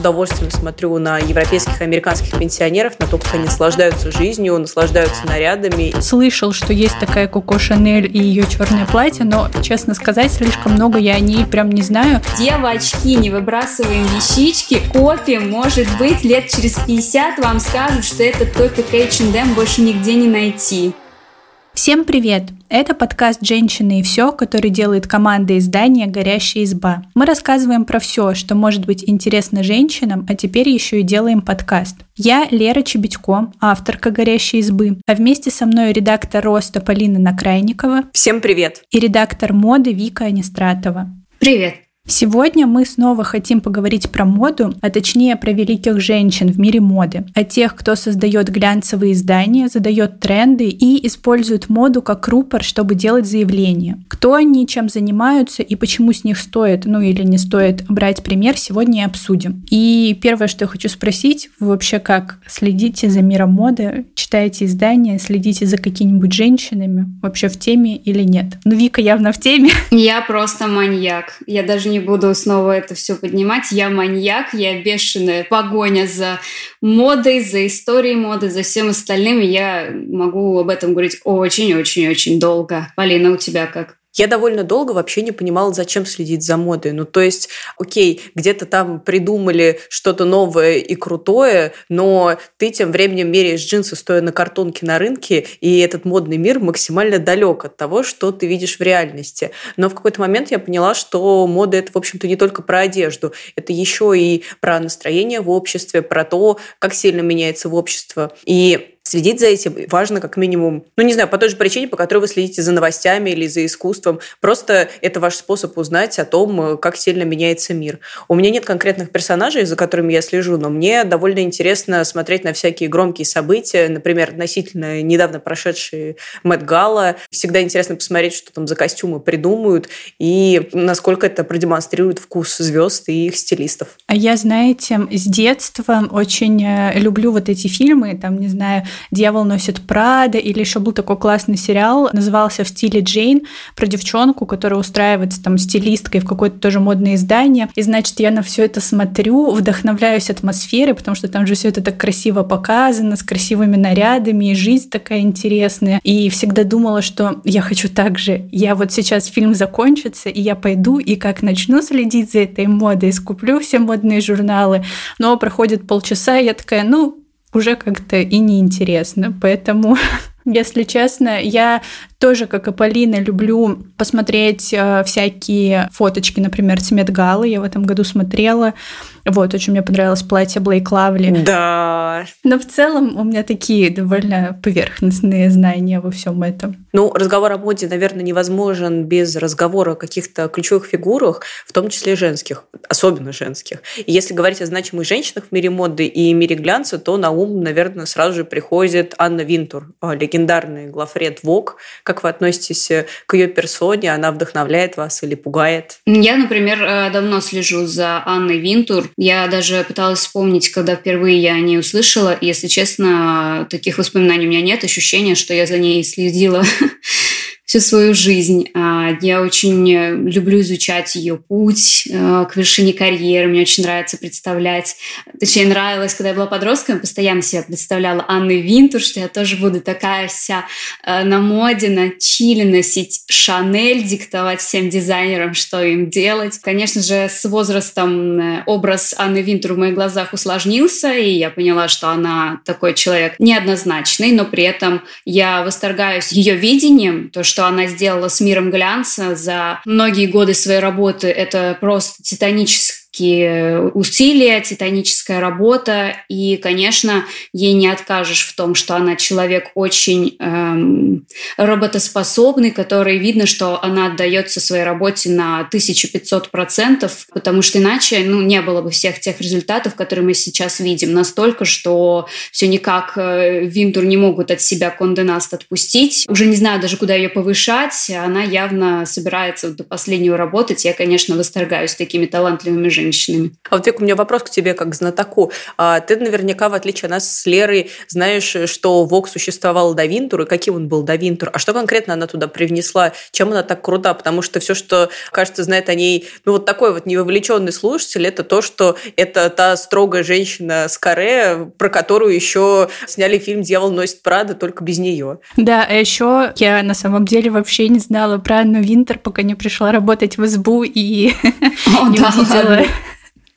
удовольствием смотрю на европейских и американских пенсионеров, на то, как они наслаждаются жизнью, наслаждаются нарядами. Слышал, что есть такая Коко Шанель и ее черное платье, но, честно сказать, слишком много я о ней прям не знаю. Девочки, не выбрасываем вещички. Копи, может быть, лет через 50 вам скажут, что этот топик H&M больше нигде не найти. Всем привет! Это подкаст «Женщины и все», который делает команда издания «Горящая изба». Мы рассказываем про все, что может быть интересно женщинам, а теперь еще и делаем подкаст. Я Лера Чебедько, авторка «Горящей избы», а вместе со мной редактор «Роста» Полина Накрайникова. Всем привет! И редактор моды Вика Анистратова. Привет! Сегодня мы снова хотим поговорить про моду, а точнее про великих женщин в мире моды, о тех, кто создает глянцевые издания, задает тренды и использует моду как рупор, чтобы делать заявления. Кто они, чем занимаются и почему с них стоит, ну или не стоит брать пример, сегодня и обсудим. И первое, что я хочу спросить, вы вообще как следите за миром моды, читаете издания, следите за какими-нибудь женщинами, вообще в теме или нет? Ну, Вика явно в теме. Я просто маньяк. Я даже не буду снова это все поднимать. Я маньяк, я бешеная погоня за модой, за историей моды, за всем остальным. Я могу об этом говорить очень-очень-очень долго. Полина, у тебя как? Я довольно долго вообще не понимала, зачем следить за модой. Ну, то есть, окей, где-то там придумали что-то новое и крутое, но ты тем временем меряешь джинсы, стоя на картонке на рынке, и этот модный мир максимально далек от того, что ты видишь в реальности. Но в какой-то момент я поняла, что мода это, в общем-то, не только про одежду, это еще и про настроение в обществе, про то, как сильно меняется в общество. И следить за этим важно как минимум, ну не знаю, по той же причине, по которой вы следите за новостями или за искусством. Просто это ваш способ узнать о том, как сильно меняется мир. У меня нет конкретных персонажей, за которыми я слежу, но мне довольно интересно смотреть на всякие громкие события, например, относительно недавно прошедшие Мэтт Гала. Всегда интересно посмотреть, что там за костюмы придумают и насколько это продемонстрирует вкус звезд и их стилистов. А я, знаете, с детства очень э, люблю вот эти фильмы, там, не знаю, «Дьявол носит Прада», или еще был такой классный сериал, назывался «В стиле Джейн», про девчонку, которая устраивается там стилисткой в какое-то тоже модное издание. И, значит, я на все это смотрю, вдохновляюсь атмосферой, потому что там же все это так красиво показано, с красивыми нарядами, и жизнь такая интересная. И всегда думала, что я хочу так же. Я вот сейчас фильм закончится, и я пойду, и как начну следить за этой модой, скуплю все модные журналы. Но проходит полчаса, и я такая, ну, уже как-то и неинтересно. Поэтому, если честно, я тоже, как и Полина, люблю посмотреть э, всякие фоточки, например, с Медгалы. Я в этом году смотрела. Вот, очень мне понравилось платье Блейк Лавли. Да. Но в целом у меня такие довольно поверхностные знания во всем этом. Ну, разговор о моде, наверное, невозможен без разговора о каких-то ключевых фигурах, в том числе женских, особенно женских. И если говорить о значимых женщинах в мире моды и мире глянца, то на ум, наверное, сразу же приходит Анна Винтур, э, легендарный главред ВОК, как вы относитесь э, к ее персоне? Она вдохновляет вас или пугает? Я, например, э, давно слежу за Анной Винтур. Я даже пыталась вспомнить, когда впервые я о ней услышала. Если честно, таких воспоминаний у меня нет. Ощущения, что я за ней следила всю свою жизнь. А, я очень э, люблю изучать ее путь э, к вершине карьеры. Мне очень нравится представлять, точнее, нравилось, когда я была подростком, я постоянно себя представляла Анной Винтур, что я тоже буду такая вся э, на моде, на чили, носить Шанель, диктовать всем дизайнерам, что им делать. Конечно же, с возрастом образ Анны Винтур в моих глазах усложнился, и я поняла, что она такой человек неоднозначный, но при этом я восторгаюсь ее видением, то, что что она сделала с миром глянца за многие годы своей работы, это просто титаническое титанические усилия, титаническая работа, и, конечно, ей не откажешь в том, что она человек очень эм, работоспособный, который видно, что она отдается своей работе на 1500%, потому что иначе ну, не было бы всех тех результатов, которые мы сейчас видим. Настолько, что все никак э, Винтур не могут от себя Конденаст отпустить. Уже не знаю даже, куда ее повышать. Она явно собирается до последнего работать. Я, конечно, восторгаюсь такими талантливыми женщинами женщинами. А вот, Вик, у меня вопрос к тебе как к знатоку. А ты наверняка, в отличие от нас с Лерой, знаешь, что Вок существовал до Винтур, и каким он был до Винтур. А что конкретно она туда привнесла? Чем она так крута? Потому что все, что, кажется, знает о ней, ну, вот такой вот невовлеченный слушатель, это то, что это та строгая женщина с каре, про которую еще сняли фильм «Дьявол носит Прада», только без нее. Да, а еще я на самом деле вообще не знала про Анну Винтер, пока не пришла работать в СБУ и не увидела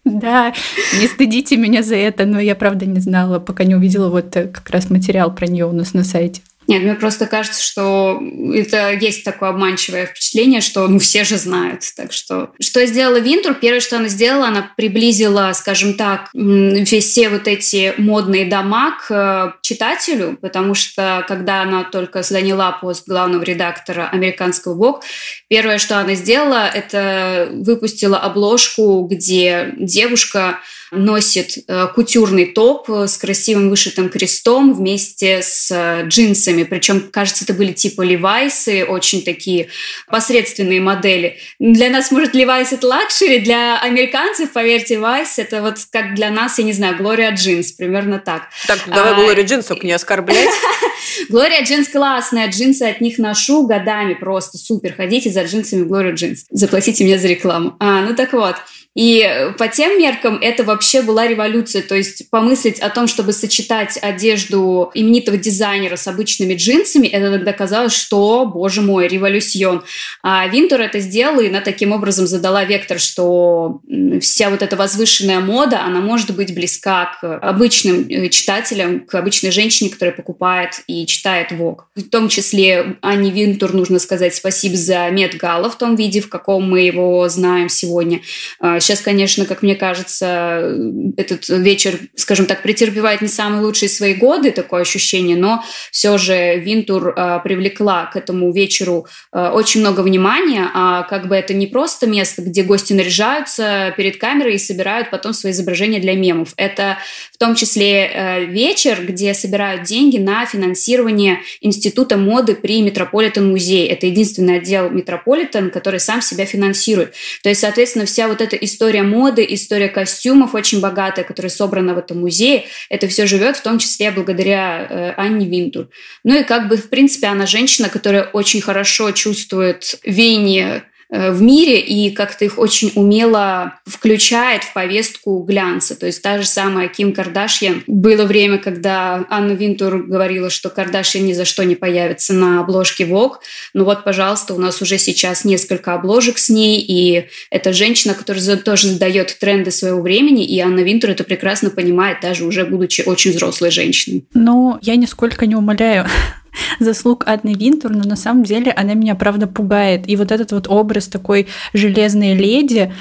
да, не стыдите меня за это, но я правда не знала, пока не увидела вот э, как раз материал про нее у нас на сайте. Нет, мне просто кажется, что это есть такое обманчивое впечатление, что ну все же знают. Так что что сделала Винтур? Первое, что она сделала, она приблизила, скажем так, все вот эти модные дома к э, читателю, потому что когда она только заняла пост главного редактора американского Vogue, первое, что она сделала, это выпустила обложку, где девушка носит э, кутюрный топ э, с красивым вышитым крестом вместе с э, джинсами. Причем, кажется, это были типа левайсы, очень такие посредственные модели. Для нас, может, Levi's это luxury, для американцев, поверьте, Levi's это вот как для нас, я не знаю, Gloria Jeans, примерно так. Так, давай а... Gloria Jeans, только не оскорблять. Gloria Jeans классная, джинсы от них ношу годами просто супер. Ходите за джинсами Gloria Jeans. Заплатите мне за рекламу. А, ну так вот. И по тем меркам это вообще была революция. То есть помыслить о том, чтобы сочетать одежду именитого дизайнера с обычными джинсами, это тогда казалось, что, боже мой, революция. А Винтур это сделала, и она таким образом задала вектор, что вся вот эта возвышенная мода, она может быть близка к обычным э, читателям, к обычной женщине, которая покупает и читает Vogue. В том числе Анне Винтур нужно сказать спасибо за Met Gala в том виде, в каком мы его знаем сегодня а, Сейчас, конечно, как мне кажется, этот вечер, скажем так, претерпевает не самые лучшие свои годы, такое ощущение, но все же Винтур э, привлекла к этому вечеру э, очень много внимания, а как бы это не просто место, где гости наряжаются перед камерой и собирают потом свои изображения для мемов. Это в том числе э, вечер, где собирают деньги на финансирование Института моды при Метрополитен музее. Это единственный отдел Метрополитен, который сам себя финансирует. То есть, соответственно, вся вот эта история моды, история костюмов очень богатая, которая собрана в этом музее. Это все живет в том числе благодаря э, Анне Винтур. Ну и как бы, в принципе, она женщина, которая очень хорошо чувствует веяние в мире и как-то их очень умело включает в повестку глянца. То есть та же самая Ким Кардашьян. Было время, когда Анна Винтур говорила, что Кардашьян ни за что не появится на обложке Vogue. Ну вот, пожалуйста, у нас уже сейчас несколько обложек с ней, и это женщина, которая тоже задает тренды своего времени, и Анна Винтур это прекрасно понимает, даже уже будучи очень взрослой женщиной. Ну, я нисколько не умоляю заслуг Анны Винтур, но на самом деле она меня, правда, пугает. И вот этот вот образ такой железной леди,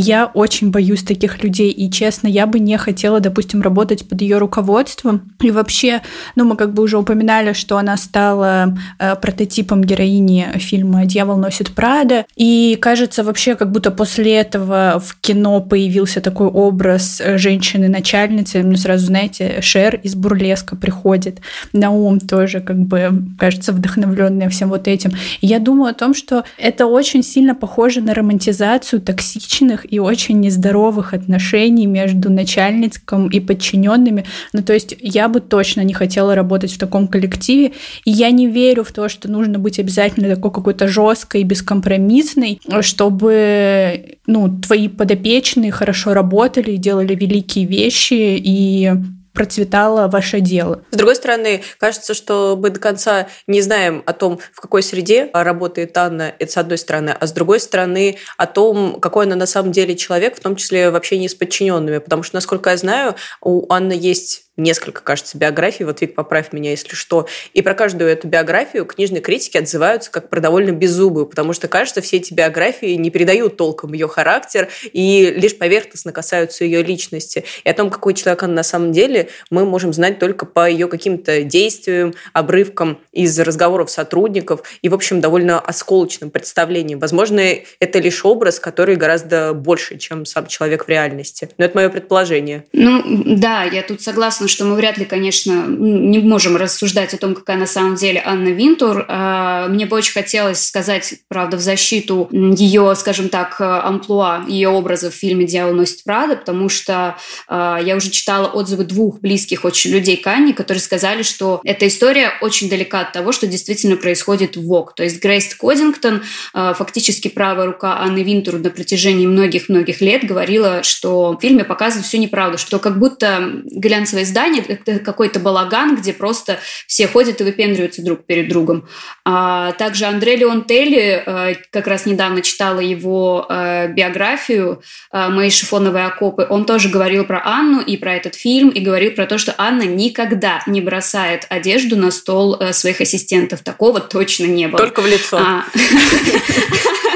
я очень боюсь таких людей, и честно, я бы не хотела, допустим, работать под ее руководством. И вообще, ну, мы как бы уже упоминали, что она стала э, прототипом героини фильма «Дьявол носит Прада», и кажется, вообще, как будто после этого в кино появился такой образ женщины-начальницы. Мне сразу, знаете, Шер из «Бурлеска» приходит на ум тоже, как бы, кажется, вдохновленная всем вот этим. И я думаю о том, что это очень сильно похоже на романтизацию токсичных и очень нездоровых отношений между начальником и подчиненными. Ну, то есть я бы точно не хотела работать в таком коллективе, и я не верю в то, что нужно быть обязательно такой какой-то жесткой и бескомпромиссной, чтобы ну, твои подопечные хорошо работали, делали великие вещи, и процветало ваше дело. С другой стороны, кажется, что мы до конца не знаем о том, в какой среде работает Анна, это с одной стороны, а с другой стороны о том, какой она на самом деле человек, в том числе в общении с подчиненными. Потому что, насколько я знаю, у Анны есть несколько, кажется, биографий, вот Вик, поправь меня, если что, и про каждую эту биографию книжные критики отзываются как про довольно беззубую, потому что, кажется, все эти биографии не передают толком ее характер и лишь поверхностно касаются ее личности. И о том, какой человек она на самом деле, мы можем знать только по ее каким-то действиям, обрывкам из разговоров сотрудников и, в общем, довольно осколочным представлением. Возможно, это лишь образ, который гораздо больше, чем сам человек в реальности. Но это мое предположение. Ну, да, я тут согласна, что мы вряд ли, конечно, не можем рассуждать о том, какая на самом деле Анна Винтур. А, мне бы очень хотелось сказать, правда, в защиту ее, скажем так, амплуа, ее образа в фильме «Дьявол носит Прада», потому что а, я уже читала отзывы двух близких очень людей к Анне, которые сказали, что эта история очень далека от того, что действительно происходит в ВОК. То есть Грейс Кодингтон, а, фактически правая рука Анны Винтур на протяжении многих-многих лет, говорила, что в фильме показывают всю неправду, что как будто глянцевое издание — это какой-то балаган, где просто все ходят и выпендриваются друг перед другом. А также Андре Леон Телли, а, как раз недавно читала его биографию «Мои шифоновые окопы», он тоже говорил про Анну и про этот фильм, и говорил про то, что Анна никогда не бросает одежду на стол э, своих ассистентов. Такого точно не было. Только в лицо. А.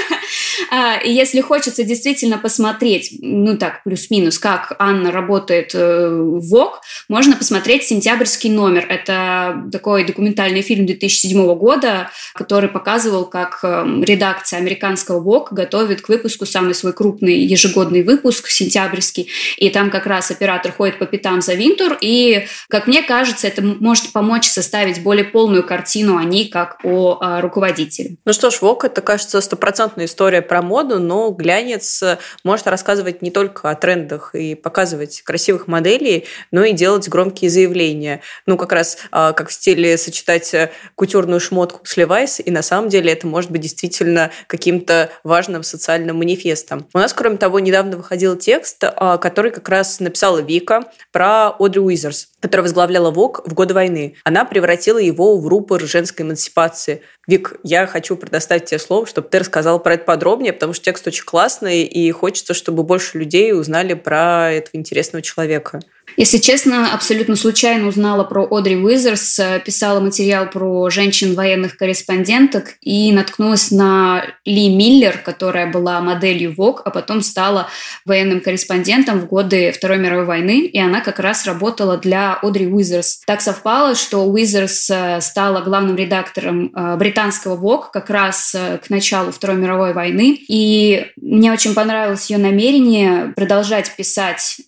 А, если хочется действительно посмотреть, ну так, плюс-минус, как Анна работает э, в ВОК, можно посмотреть «Сентябрьский номер». Это такой документальный фильм 2007 года, который показывал, как эм, редакция американского ВОК готовит к выпуску самый свой крупный ежегодный выпуск, «Сентябрьский». И там как раз оператор ходит по пятам за Винтур, и, как мне кажется, это может помочь составить более полную картину о ней как о, о руководителе. Ну что ж, ВОК – это, кажется, стопроцентная история про моду, но глянец может рассказывать не только о трендах и показывать красивых моделей, но и делать громкие заявления. Ну, как раз а, как в стиле сочетать э, кутюрную шмотку с Levi's, и на самом деле это может быть действительно каким-то важным социальным манифестом. У нас, кроме того, недавно выходил текст, а, который как раз написала Вика про Одри Уизерс, которая возглавляла ВОК в годы войны. Она превратила его в рупор женской эмансипации. Вик, я хочу предоставить тебе слово, чтобы ты рассказал про это подробнее, потому что текст очень классный, и хочется, чтобы больше людей узнали про этого интересного человека. Если честно, абсолютно случайно узнала про Одри Уизерс, э, писала материал про женщин-военных корреспонденток и наткнулась на Ли Миллер, которая была моделью Vogue, а потом стала военным корреспондентом в годы Второй мировой войны, и она как раз работала для Одри Уизерс. Так совпало, что Уизерс э, стала главным редактором э, британского Vogue как раз к началу Второй мировой войны, и мне очень понравилось ее намерение продолжать писать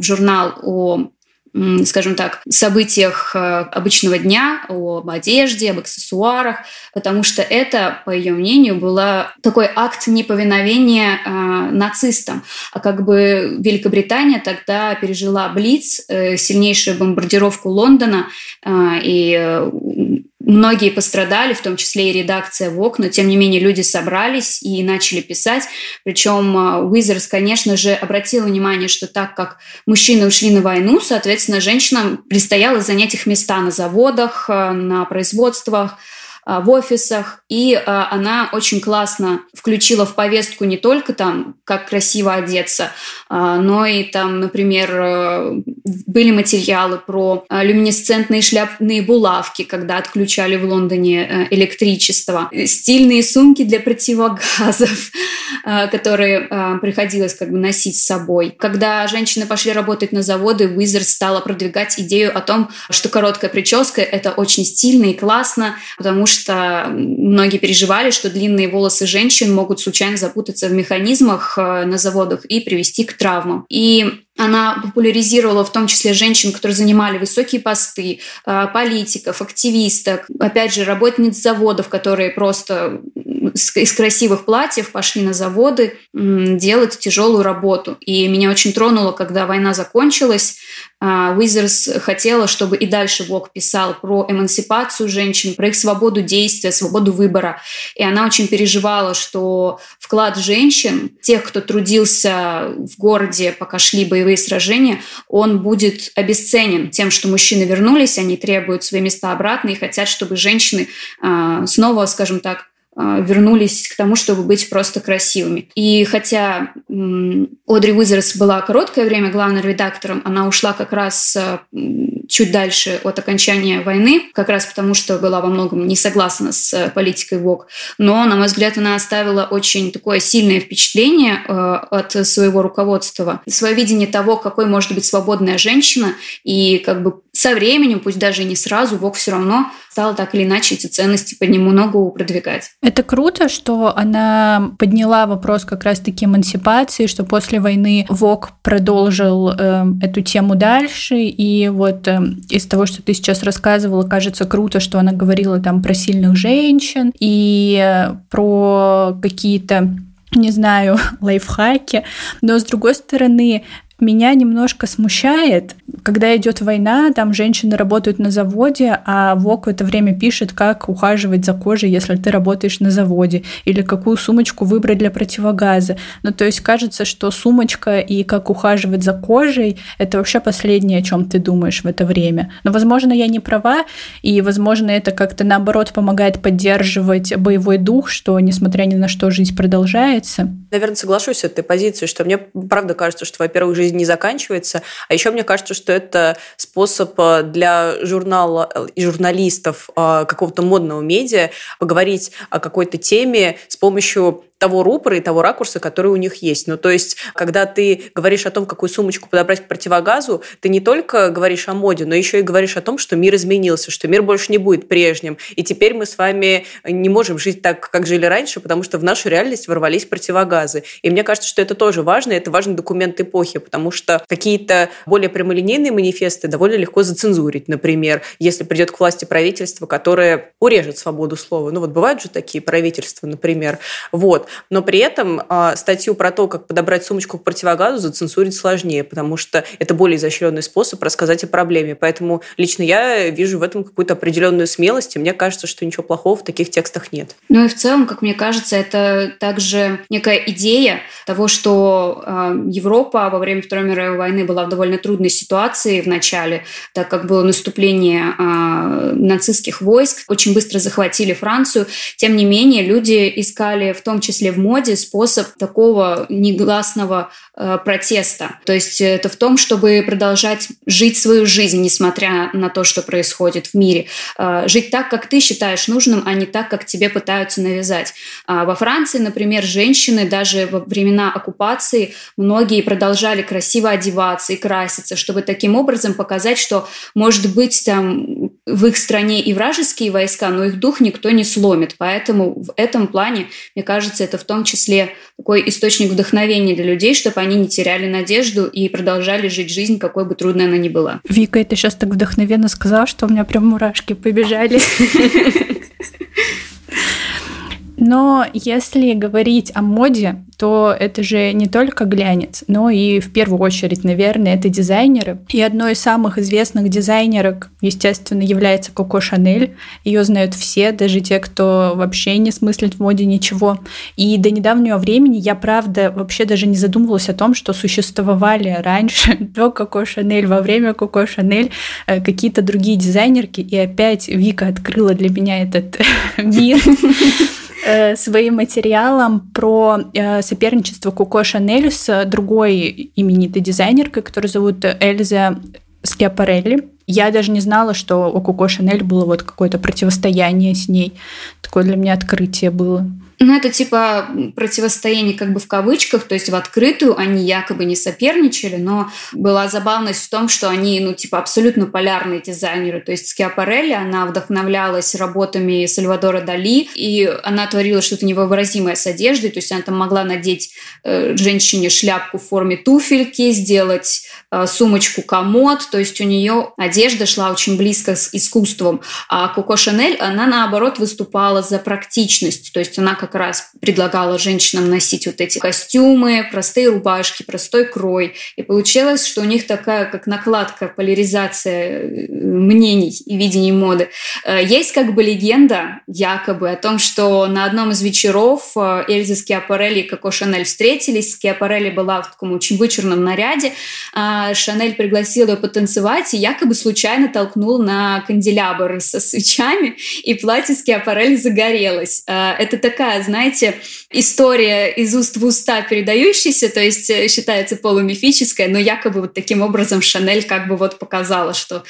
журнал о скажем так, событиях э, обычного дня, об одежде, об аксессуарах, потому что это, по ее мнению, было такой акт неповиновения э, нацистам. А как бы Великобритания тогда пережила Блиц, э, сильнейшую бомбардировку Лондона, э, и э, Многие пострадали, в том числе и редакция ВОК, но тем не менее люди собрались и начали писать. Причем Уизерс, конечно же, обратил внимание, что так как мужчины ушли на войну, соответственно, женщинам предстояло занять их места на заводах, а, на производствах, в офисах, и а, она очень классно включила в повестку не только там, как красиво одеться, а, но и там, например, э, были материалы про люминесцентные шляпные булавки, когда отключали в Лондоне э, электричество, стильные сумки для противогазов, которые приходилось как бы носить с собой. Когда женщины пошли работать на заводы, Уизер стала продвигать идею о том, что короткая прическа – это очень стильно и классно, потому что что многие переживали, что длинные волосы женщин могут случайно запутаться в механизмах э, на заводах и привести к травмам. И она популяризировала в том числе женщин, которые занимали высокие посты, э, политиков, активисток, опять же, работниц заводов, которые просто из красивых платьев пошли на заводы делать тяжелую работу. И меня очень тронуло, когда война закончилась, Уизерс хотела, чтобы и дальше Вог писал про эмансипацию женщин, про их свободу действия, свободу выбора. И она очень переживала, что вклад женщин, тех, кто трудился в городе, пока шли боевые сражения, он будет обесценен тем, что мужчины вернулись, они требуют свои места обратно и хотят, чтобы женщины а, снова, скажем так, вернулись к тому, чтобы быть просто красивыми. И хотя Одри Уизерс была короткое время главным редактором, она ушла как раз а, чуть дальше от окончания войны, как раз потому, что была во многом не согласна с а, политикой ВОК. Но, на мой взгляд, она оставила очень такое сильное впечатление от своего руководства, свое видение того, какой может быть свободная женщина, и как бы со временем, пусть даже и не сразу, ВОК все равно стала так или иначе эти ценности под нему ногу продвигать. Это круто, что она подняла вопрос как раз-таки эмансипации, что после войны ВОК продолжил э, эту тему дальше, и вот э, из того, что ты сейчас рассказывала, кажется круто, что она говорила там про сильных женщин и э, про какие-то не знаю, лайфхаки, но с другой стороны, меня немножко смущает, когда идет война, там женщины работают на заводе, а ВОК в это время пишет, как ухаживать за кожей, если ты работаешь на заводе, или какую сумочку выбрать для противогаза. Ну, то есть кажется, что сумочка и как ухаживать за кожей — это вообще последнее, о чем ты думаешь в это время. Но, возможно, я не права, и, возможно, это как-то, наоборот, помогает поддерживать боевой дух, что, несмотря ни на что, жизнь продолжается. Наверное, соглашусь с этой позицией, что мне правда кажется, что, во-первых, жизнь не заканчивается. А еще мне кажется, что это способ э, для журнала э, и журналистов э, какого-то модного медиа поговорить о какой-то теме с помощью того рупора и того ракурса, который у них есть. Ну, то есть, когда ты говоришь о том, какую сумочку подобрать к противогазу, ты не только говоришь о моде, но еще и говоришь о том, что мир изменился, что мир больше не будет прежним. И теперь мы с вами не можем жить так, как жили раньше, потому что в нашу реальность ворвались противогазы. И мне кажется, что это тоже важно, это важный документ эпохи, потому что какие-то более прямолинейные манифесты довольно легко зацензурить, например, если придет к власти правительство, которое урежет свободу слова. Ну вот бывают же такие правительства, например. Вот но при этом э, статью про то, как подобрать сумочку к противогазу, зацензурить сложнее, потому что это более изощренный способ рассказать о проблеме. Поэтому лично я вижу в этом какую-то определенную смелость, и мне кажется, что ничего плохого в таких текстах нет. Ну и в целом, как мне кажется, это также некая идея того, что э, Европа во время Второй мировой войны была в довольно трудной ситуации в начале, так как было наступление э, нацистских войск, очень быстро захватили Францию. Тем не менее, люди искали в том числе числе в моде, способ такого негласного э, протеста. То есть это в том, чтобы продолжать жить свою жизнь, несмотря на то, что происходит в мире. Э, жить так, как ты считаешь нужным, а не так, как тебе пытаются навязать. А во Франции, например, женщины даже во времена оккупации многие продолжали красиво одеваться и краситься, чтобы таким образом показать, что, может быть, там в их стране и вражеские войска, но их дух никто не сломит. Поэтому в этом плане, мне кажется, это в том числе такой источник вдохновения для людей, чтобы они не теряли надежду и продолжали жить жизнь, какой бы трудной она ни была. Вика, ты сейчас так вдохновенно сказала, что у меня прям мурашки побежали. Но если говорить о моде, то это же не только глянец, но и в первую очередь, наверное, это дизайнеры. И одной из самых известных дизайнерок, естественно, является Коко Шанель. Ее знают все, даже те, кто вообще не смыслит в моде ничего. И до недавнего времени я, правда, вообще даже не задумывалась о том, что существовали раньше, до Коко Шанель, во время Коко Шанель, э, какие-то другие дизайнерки. И опять Вика открыла для меня этот мир Э, своим материалом про э, соперничество Коко Шанель с другой именитой дизайнеркой, которую зовут Эльза Скиапарелли. Я даже не знала, что у Коко Шанель было вот какое-то противостояние с ней. Такое для меня открытие было. Ну, это типа противостояние как бы в кавычках, то есть в открытую они якобы не соперничали, но была забавность в том, что они, ну, типа абсолютно полярные дизайнеры. То есть Скиапарелли, она вдохновлялась работами Сальвадора Дали, и она творила что-то невообразимое с одеждой, то есть она там могла надеть э, женщине шляпку в форме туфельки, сделать э, сумочку комод, то есть у нее одежда шла очень близко с искусством. А Коко Шанель, она наоборот выступала за практичность, то есть она как раз предлагала женщинам носить вот эти костюмы, простые рубашки, простой крой. И получилось, что у них такая как накладка, поляризация э, мнений и видений моды. Э, есть как бы легенда, якобы, о том, что на одном из вечеров э, Эльза Скиапарелли и Коко Шанель встретились. Скиапарелли была в таком очень вычурном наряде. А Шанель пригласила ее потанцевать и якобы случайно толкнул на канделябр со свечами, и платье Скиапарелли загорелось. Это такая такая, знаете, история из уст в уста передающаяся, то есть э, считается полумифическая, но якобы вот таким образом Шанель как бы вот показала, что...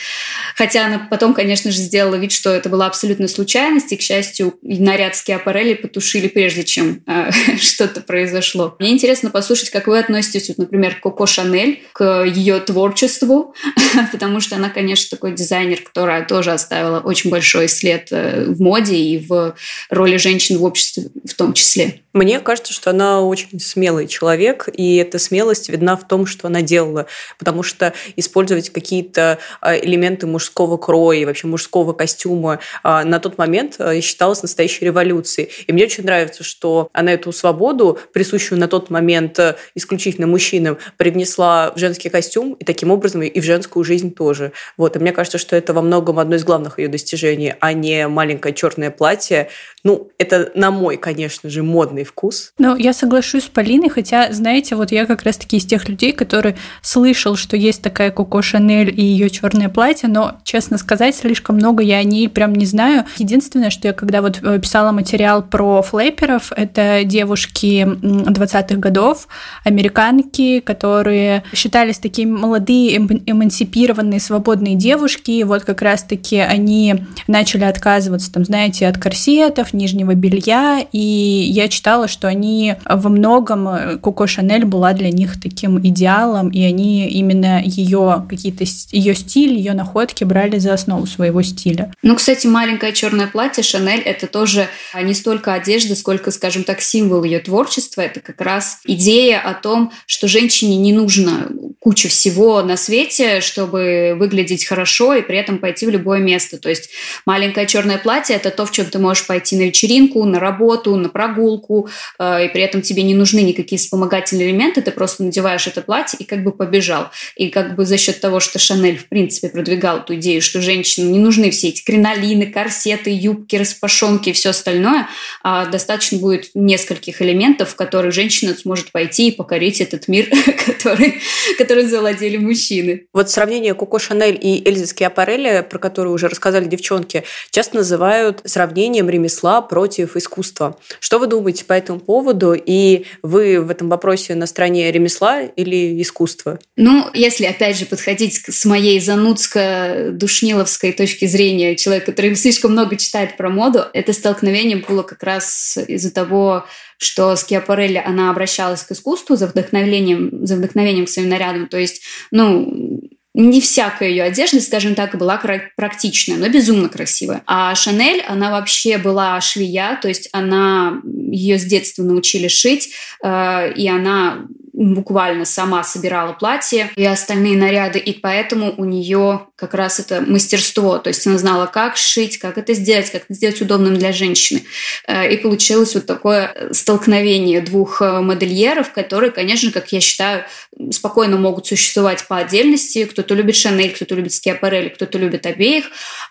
Хотя она потом, конечно же, сделала вид, что это была абсолютно случайность, и, к счастью, наряд Скиапарелли потушили прежде, чем э, что-то произошло. Мне интересно послушать, как вы относитесь, вот, например, к Коко Шанель, к ее творчеству, потому что она, конечно, такой дизайнер, которая тоже оставила очень большой след э, в моде и в роли женщин в обществе в том числе. Мне кажется, что она очень смелый человек, и эта смелость видна в том, что она делала. Потому что использовать какие-то а, элементы мужского кроя вообще мужского костюма а, на тот момент а, считалось настоящей революцией. И мне очень нравится, что она эту свободу, присущую на тот момент исключительно мужчинам, привнесла в женский костюм и таким образом и в женскую жизнь тоже. Вот. И мне кажется, что это во многом одно из главных ее достижений, а не маленькое черное платье. Ну, это на мой, конечно же, модный вкус. Ну, я соглашусь с Полиной, хотя, знаете, вот я как раз-таки из тех людей, который слышал, что есть такая Коко Шанель и ее черное платье, но, честно сказать, слишком много я о ней прям не знаю. Единственное, что я когда вот э, писала материал про флэперов, это девушки 20-х годов, американки, которые считались такие молодые, эмансипированные, свободные девушки, и вот как раз-таки они начали отказываться, там, знаете, от корсетов, нижнего белья, и я читала что они во многом, э, Коко Шанель была для них таким идеалом, и они именно ее какие-то, ее стиль, ее находки брали за основу своего стиля. Ну, кстати, маленькое черное платье Шанель это тоже не столько одежда, сколько, скажем так, символ ее творчества. Это как раз идея о том, что женщине не нужно куча всего на свете, чтобы выглядеть хорошо и при этом пойти в любое место. То есть маленькое черное платье – это то, в чем ты можешь пойти на вечеринку, на работу, на прогулку, э, и при этом тебе не нужны никакие вспомогательные элементы, ты просто надеваешь это платье и как бы побежал. И как бы за счет того, что Шанель, в принципе, продвигал эту идею, что женщинам не нужны все эти кринолины, корсеты, юбки, распашонки и все остальное, а достаточно будет нескольких элементов, в которые женщина сможет пойти и покорить этот мир, который, который завладели мужчины. Вот сравнение Коко Шанель и Эльзы Скиапарелли, про которую уже рассказали девчонки, часто называют сравнением ремесла против искусства. Что вы думаете по этому поводу? И вы в этом вопросе на стороне ремесла или искусства? Ну, если, опять же, подходить с моей занудско-душниловской точки зрения, человек, который слишком много читает про моду, это столкновение было как раз из-за того, что Скиапарелли, она обращалась к искусству за вдохновением, за вдохновением к своим нарядам. То есть, ну, не всякая ее одежда, скажем так, была практичная, но безумно красивая. А Шанель, она вообще была швея, то есть она ее с детства научили шить, э, и она буквально сама собирала платье и остальные наряды, и поэтому у нее как раз это мастерство, то есть она знала, как шить, как это сделать, как это сделать удобным для женщины. Э, и получилось вот такое столкновение двух э, модельеров, которые, конечно, как я считаю, спокойно могут существовать по отдельности. Кто-то любит Шанель, кто-то любит Скиапарелли, кто-то любит обеих.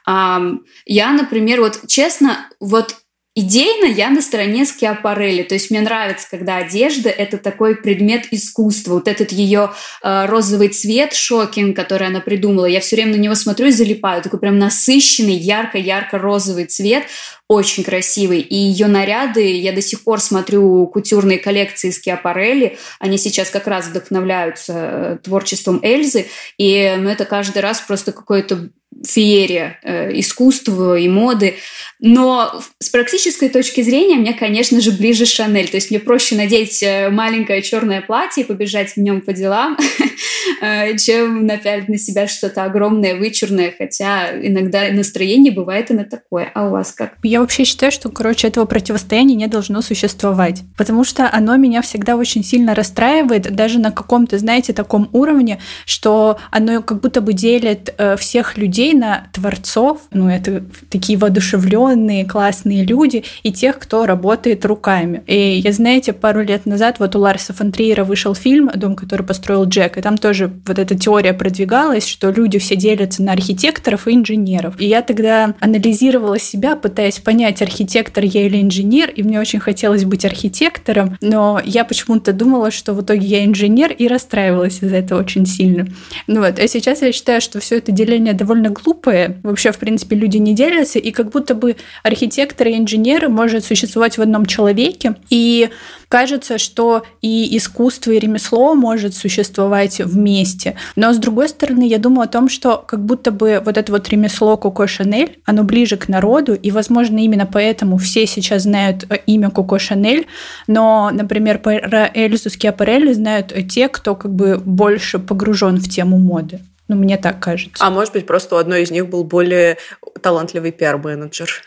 Я, например, вот честно, вот Идейно я на стороне Скиапарелли, то есть мне нравится, когда одежда — это такой предмет искусства, вот этот ее э, розовый цвет, шокинг, который она придумала, я все время на него смотрю и залипаю, такой прям насыщенный, ярко-ярко розовый цвет, очень красивый. И ее наряды, я до сих пор смотрю кутюрные коллекции Скиапарелли, они сейчас как раз вдохновляются э, творчеством Эльзы, и ну, это каждый раз просто какой-то феерия э, искусства и моды. Но с практической точки зрения мне, конечно же, ближе Шанель. То есть мне проще надеть э, маленькое черное платье и побежать в нем по делам, э, чем напялить на себя что-то огромное, вычурное. Хотя иногда настроение бывает и на такое. А у вас как? Я вообще считаю, что, короче, этого противостояния не должно существовать. Потому что оно меня всегда очень сильно расстраивает, даже на каком-то, знаете, таком уровне, что оно как будто бы делит э, всех людей на творцов, ну, это такие воодушевленные, классные люди, и тех, кто работает руками. И я, знаете, пару лет назад вот у Ларса фон Триера вышел фильм «Дом, который построил Джек», и там тоже вот эта теория продвигалась, что люди все делятся на архитекторов и инженеров. И я тогда анализировала себя, пытаясь понять, архитектор я или инженер, и мне очень хотелось быть архитектором, но я почему-то думала, что в итоге я инженер, и расстраивалась из-за этого очень сильно. Ну вот, а сейчас я считаю, что все это деление довольно глупые. Вообще, в принципе, люди не делятся, и как будто бы архитекторы и инженеры может существовать в одном человеке. И кажется, что и искусство, и ремесло может существовать вместе. Но, с другой стороны, я думаю о том, что как будто бы вот это вот ремесло Коко Шанель, оно ближе к народу, и, возможно, именно поэтому все сейчас знают э, имя Коко Шанель, но, например, про Эльзу Скиапарелли знают те, кто как бы больше погружен в тему моды. Ну, мне так кажется. А может быть, просто у одной из них был более талантливый пиар-менеджер.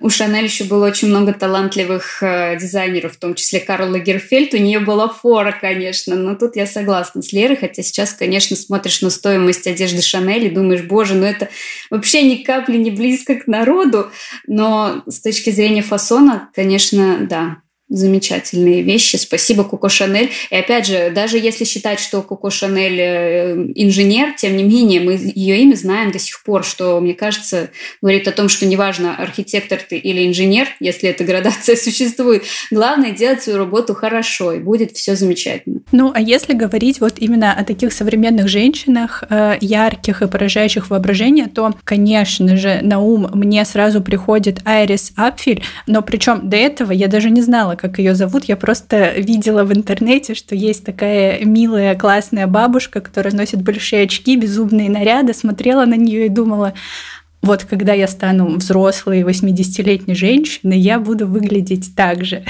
У Шанель еще было очень много талантливых э, дизайнеров, в том числе Карл Лагерфельд. У нее была фора, конечно, но тут я согласна с Лерой, хотя сейчас, конечно, смотришь на стоимость одежды Шанель и думаешь, боже, ну это вообще ни капли не близко к народу, но с точки зрения фасона, конечно, да, замечательные вещи. Спасибо, Коко Шанель. И опять же, даже если считать, что Коко Шанель э, инженер, тем не менее, мы ее имя знаем до сих пор, что, мне кажется, говорит о том, что неважно, архитектор ты или инженер, если эта градация существует, главное делать свою работу хорошо, и будет все замечательно. Ну, а если говорить вот именно о таких современных женщинах, э, ярких и поражающих воображение, то, конечно же, на ум мне сразу приходит Айрис Апфель, но причем до этого я даже не знала, как ее зовут. Я просто видела в интернете, что есть такая милая, классная бабушка, которая носит большие очки, безумные наряды, смотрела на нее и думала, вот когда я стану взрослой 80-летней женщиной, я буду выглядеть так же.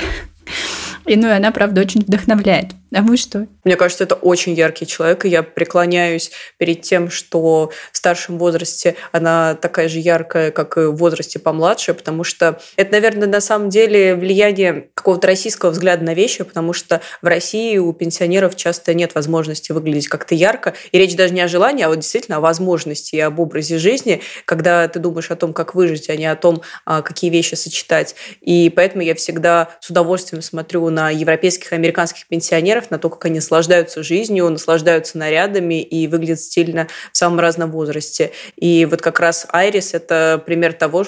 И ну и она, правда, очень вдохновляет. А вы что? Мне кажется, это очень яркий человек, и я преклоняюсь перед тем, что в старшем возрасте она такая же яркая, как и в возрасте помладше, потому что это, наверное, на самом деле влияние какого-то российского взгляда на вещи, потому что в России у пенсионеров часто нет возможности выглядеть как-то ярко, и речь даже не о желании, а вот действительно о возможности и об образе жизни, когда ты думаешь о том, как выжить, а не о том, а, какие вещи сочетать. И поэтому я всегда с удовольствием смотрю на европейских и американских пенсионеров, примеров на то, как они наслаждаются жизнью, наслаждаются нарядами и выглядят стильно в самом разном возрасте. И вот как раз Айрис – это пример того,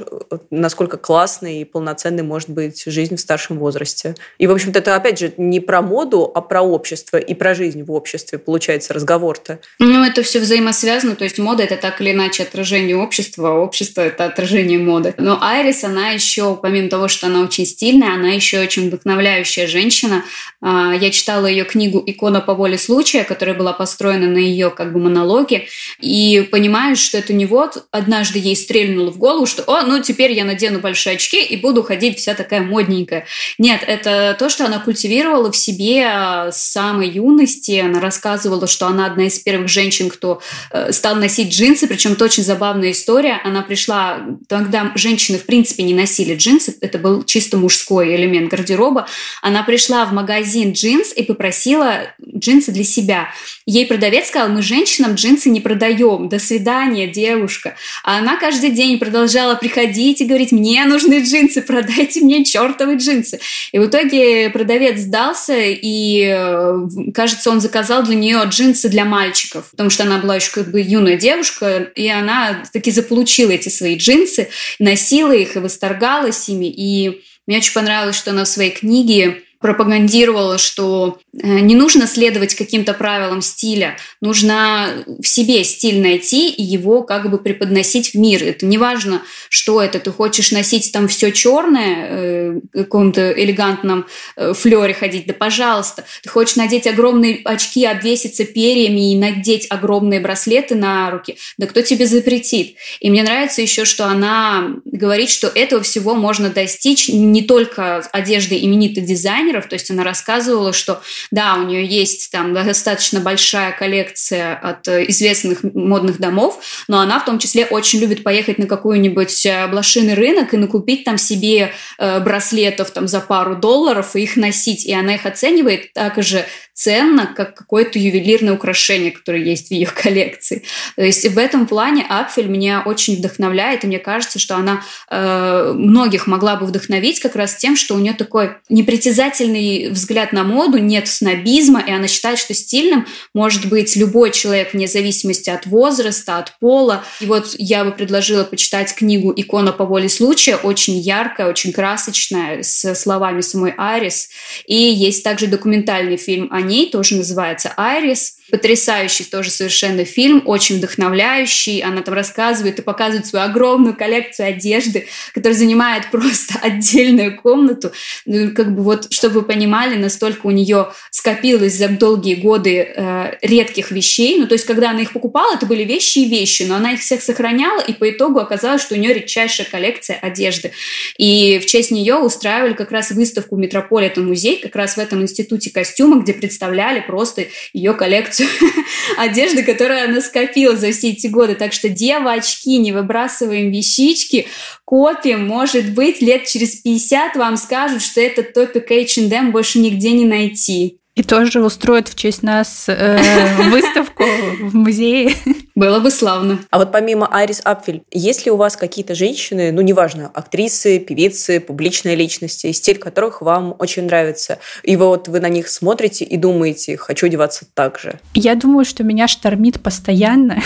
насколько классной и полноценной может быть жизнь в старшем возрасте. И, в общем-то, это, опять же, не про моду, а про общество и про жизнь в обществе, получается, разговор-то. Ну, это все взаимосвязано, то есть мода – это так или иначе отражение общества, а общество – это отражение моды. Но Айрис, она еще, помимо того, что она очень стильная, она еще очень вдохновляющая женщина. А, я читала ее ее книгу «Икона по воле случая», которая была построена на ее как бы монологе, и понимаешь, что это не вот однажды ей стрельнуло в голову, что «О, ну теперь я надену большие очки и буду ходить вся такая модненькая». Нет, это то, что она культивировала в себе с самой юности. Она рассказывала, что она одна из первых женщин, кто э, стал носить джинсы, причем это очень забавная история. Она пришла, тогда женщины в принципе не носили джинсы, это был чисто мужской элемент гардероба. Она пришла в магазин джинс и попросила попросила джинсы для себя. Ей продавец сказал, мы женщинам джинсы не продаем, до свидания, девушка. А она каждый день продолжала приходить и говорить, мне нужны джинсы, продайте мне чертовы джинсы. И в итоге продавец сдался, и, э, кажется, он заказал для нее джинсы для мальчиков, потому что она была еще как бы юная девушка, и она таки заполучила эти свои джинсы, носила их и восторгалась ими. И мне очень понравилось, что она в своей книге пропагандировала, что э, не нужно следовать каким-то правилам стиля, нужно в себе стиль найти и его как бы преподносить в мир. Это не важно, что это. Ты хочешь носить там все черное, э, каком-то элегантном э, флере ходить, да пожалуйста. Ты хочешь надеть огромные очки, обвеситься перьями и надеть огромные браслеты на руки, да кто тебе запретит? И мне нравится еще, что она говорит, что этого всего можно достичь не только одеждой именитых дизайнеров, дизайнеров, то есть она рассказывала, что да, у нее есть там достаточно большая коллекция от э, известных модных домов, но она в том числе очень любит поехать на какой-нибудь э, блошиный рынок и накупить там себе э, браслетов там за пару долларов и их носить, и она их оценивает так же ценно, как какое-то ювелирное украшение, которое есть в ее коллекции. То есть в этом плане Акфель меня очень вдохновляет, и мне кажется, что она э, многих могла бы вдохновить как раз тем, что у нее такой непритязательный взгляд на моду, нет снобизма, и она считает, что стильным может быть любой человек вне зависимости от возраста, от пола. И вот я бы предложила почитать книгу «Икона по воле случая», очень яркая, очень красочная, с словами самой Арис. И есть также документальный фильм о ней, тоже называется «Айрис». Потрясающий тоже совершенно фильм, очень вдохновляющий. Она там рассказывает и показывает свою огромную коллекцию одежды, которая занимает просто отдельную комнату. Ну, как бы вот, чтобы вы понимали, настолько у нее скопилось за долгие годы э, редких вещей. Ну, то есть, когда она их покупала, это были вещи и вещи, но она их всех сохраняла, и по итогу оказалось, что у нее редчайшая коллекция одежды. И в честь нее устраивали как раз выставку Метрополитен музей, как раз в этом институте костюма, где представляли просто ее коллекцию одежды, которую она скопила за все эти годы. Так что девочки, не выбрасываем вещички, копим, может быть, лет через 50 вам скажут, что этот топик H&M больше нигде не найти. И тоже устроят в честь нас э, выставку в музее. Было бы славно. А вот помимо Айрис Апфель, есть ли у вас какие-то женщины, ну, неважно, актрисы, певицы, публичные личности, стиль которых вам очень нравится? И вот вы на них смотрите и думаете, хочу одеваться так же? Я думаю, что меня штормит постоянно.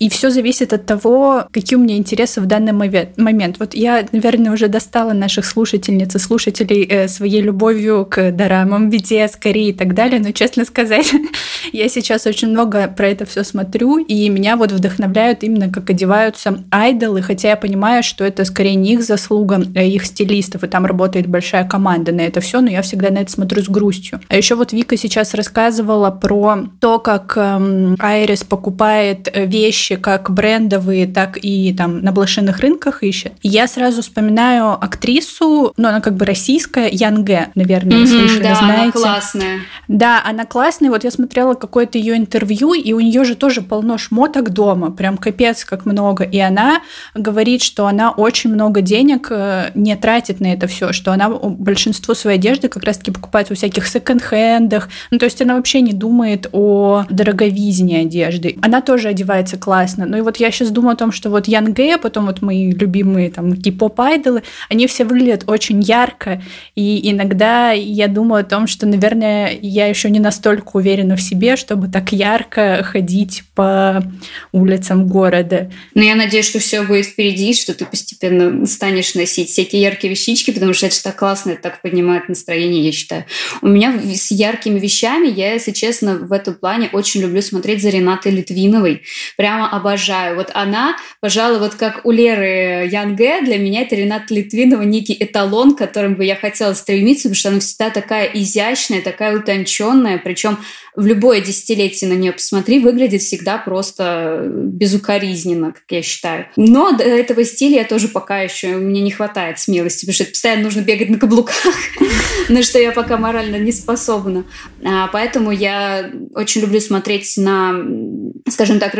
И все зависит от того, какие у меня интересы в данный момент. Вот я, наверное, уже достала наших слушательниц и слушателей э, своей любовью к дорамам, BTS, Кореи и так далее, но, честно сказать, я сейчас очень много про это все смотрю, и меня вот вдохновляют именно, как одеваются айдолы, хотя я понимаю, что это скорее не их заслуга, а их стилистов, и там работает большая команда на это все, но я всегда на это смотрю с грустью. А еще вот Вика сейчас рассказывала про то, как эм, Айрис покупает э, вещи вещи, как брендовые, так и там на блошиных рынках ищет. я сразу вспоминаю актрису, ну, она как бы российская, Янге, наверное, mm-hmm, слышали, да, знаете. она классная. Да, она классная. Вот я смотрела какое-то ее интервью, и у нее же тоже полно шмоток дома, прям капец как много. И она говорит, что она очень много денег э, не тратит на это все, что она большинство своей одежды как раз-таки покупает во всяких секонд-хендах. Ну, то есть она вообще не думает о дороговизне одежды. Она тоже одевается классно классно. Ну и вот я сейчас думаю о том, что вот Ян Гэ, потом вот мои любимые там кей-поп-айдолы, они все выглядят очень ярко, и иногда я думаю о том, что, наверное, я еще не настолько уверена в себе, чтобы так ярко ходить по улицам города. Но я надеюсь, что все будет впереди, что ты постепенно станешь носить всякие яркие вещички, потому что это так классно, это так поднимает настроение, я считаю. У меня с яркими вещами, я, если честно, в этом плане очень люблю смотреть за Ренатой Литвиновой. Прямо обожаю. Вот она, пожалуй, вот как у Леры Янге, для меня это Рената Литвинова некий эталон, к которым бы я хотела стремиться, потому что она всегда такая изящная, такая утонченная, причем в любое десятилетие на нее посмотри, выглядит всегда просто безукоризненно, как я считаю. Но до этого стиля я тоже пока еще, мне не хватает смелости, потому что постоянно нужно бегать на каблуках, на что я пока морально не способна. А, поэтому я очень люблю смотреть на, скажем так,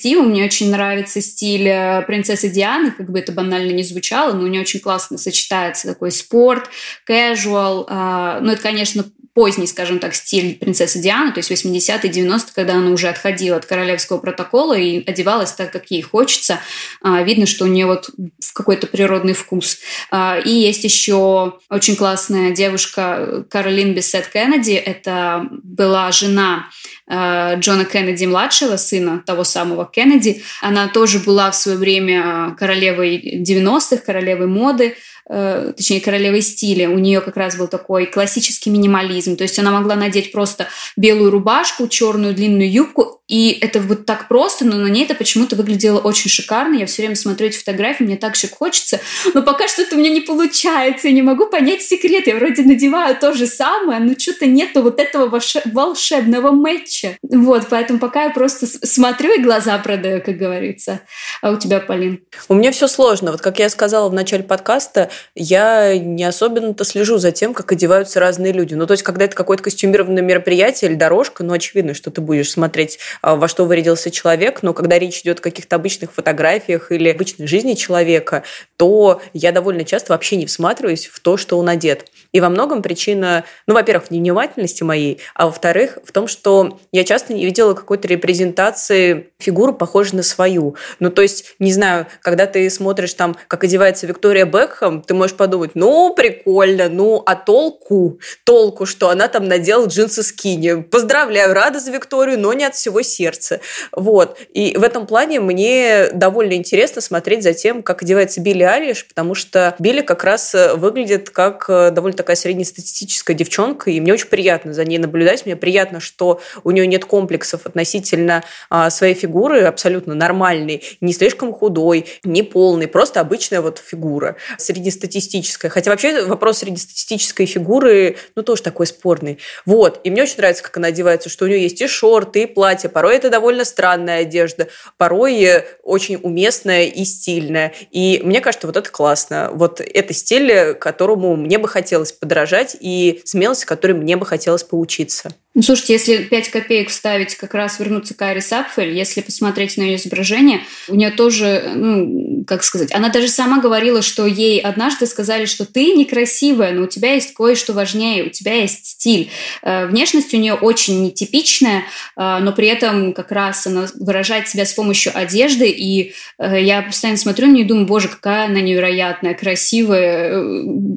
ретроспективу. Мне очень нравится стиль э, принцессы Дианы, как бы это банально не звучало, но у нее очень классно сочетается такой спорт, casual. А, ну, это, конечно, поздний, скажем так, стиль принцессы Дианы, то есть 80-е, 90-е, когда она уже отходила от королевского протокола и одевалась так, как ей хочется. А, видно, что у нее вот какой-то природный вкус. А, и есть еще очень классная девушка Каролин Бессет Кеннеди. Это была жена а, Джона Кеннеди младшего, сына того самого Кеннеди. Она тоже была в свое время королевой 90-х, королевой моды. Э, точнее, королевой стиля. У нее как раз был такой классический минимализм. То есть она могла надеть просто белую рубашку, черную длинную юбку, и это вот так просто, но на ней это почему-то выглядело очень шикарно. Я все время смотрю эти фотографии, мне так же хочется, но пока что-то у меня не получается, я не могу понять секрет. Я вроде надеваю то же самое, но что-то нету вот этого волшебного матча. Вот, поэтому пока я просто смотрю и глаза продаю, как говорится. А у тебя, Полин? У меня все сложно. Вот как я сказала в начале подкаста, я не особенно-то слежу за тем, как одеваются разные люди. Ну, то есть, когда это какое-то костюмированное мероприятие или дорожка, ну, очевидно, что ты будешь смотреть, а, во что вырядился человек, но когда речь идет о каких-то обычных фотографиях или обычной жизни человека, то я довольно часто вообще не всматриваюсь в то, что он одет. И во многом причина, ну, во-первых, в невнимательности моей, а во-вторых, в том, что я часто не видела какой-то репрезентации фигуры, похожей на свою. Ну, то есть, не знаю, когда ты смотришь там, как одевается Виктория Бекхэм, ты можешь подумать, ну, прикольно, ну, а толку? Толку, что она там надела джинсы скини. Поздравляю, рада за Викторию, но не от всего сердца. Вот. И в этом плане мне довольно интересно смотреть за тем, как одевается Билли Алиш, потому что Билли как раз выглядит как довольно такая среднестатистическая девчонка, и мне очень приятно за ней наблюдать. Мне приятно, что у нее нет комплексов относительно а, своей фигуры, абсолютно нормальной, не слишком худой, не полной, просто обычная вот фигура среднестатистическая. Хотя вообще вопрос среднестатистической фигуры, ну, тоже такой спорный. Вот. И мне очень нравится, как она одевается, что у нее есть и шорты, и платья. Порой это довольно странная одежда, порой очень уместная и стильная. И мне кажется, вот это классно. Вот это стиль, которому мне бы хотелось подражать, и смелость, которой мне бы хотелось поучиться. Ну, слушайте, если 5 копеек вставить, как раз вернуться к Ари Сапфель, если посмотреть на ее изображение, у нее тоже, ну, как сказать, она даже сама говорила, что ей однажды сказали, что ты некрасивая, но у тебя есть кое-что важнее, у тебя есть стиль. Э, внешность у нее очень нетипичная, э, но при этом как раз она выражает себя с помощью одежды, и э, я постоянно смотрю на нее и думаю, боже, какая она невероятная, красивая.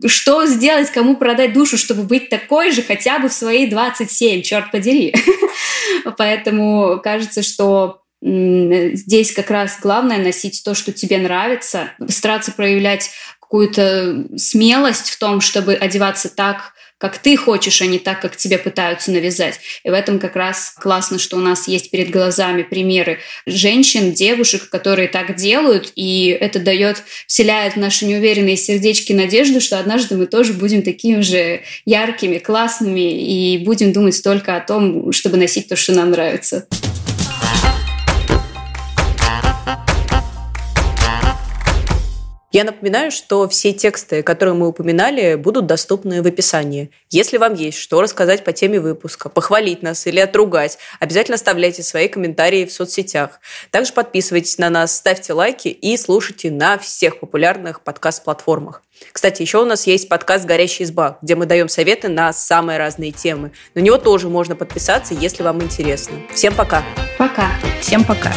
Что сделать, кому продать душу, чтобы быть такой же хотя бы в свои 27? Черт подери. Поэтому кажется, что здесь как раз главное носить то, что тебе нравится, стараться проявлять какую-то смелость в том, чтобы одеваться так, как ты хочешь, а не так, как тебе пытаются навязать. И в этом как раз классно, что у нас есть перед глазами примеры женщин, девушек, которые так делают, и это дает, вселяет в наши неуверенные сердечки надежду, что однажды мы тоже будем такими же яркими, классными и будем думать только о том, чтобы носить то, что нам нравится. Я напоминаю, что все тексты, которые мы упоминали, будут доступны в описании. Если вам есть что рассказать по теме выпуска, похвалить нас или отругать, обязательно оставляйте свои комментарии в соцсетях. Также подписывайтесь на нас, ставьте лайки и слушайте на всех популярных подкаст-платформах. Кстати, еще у нас есть подкаст «Горящая изба», где мы даем советы на самые разные темы. На него тоже можно подписаться, если вам интересно. Всем пока! Пока! Всем пока!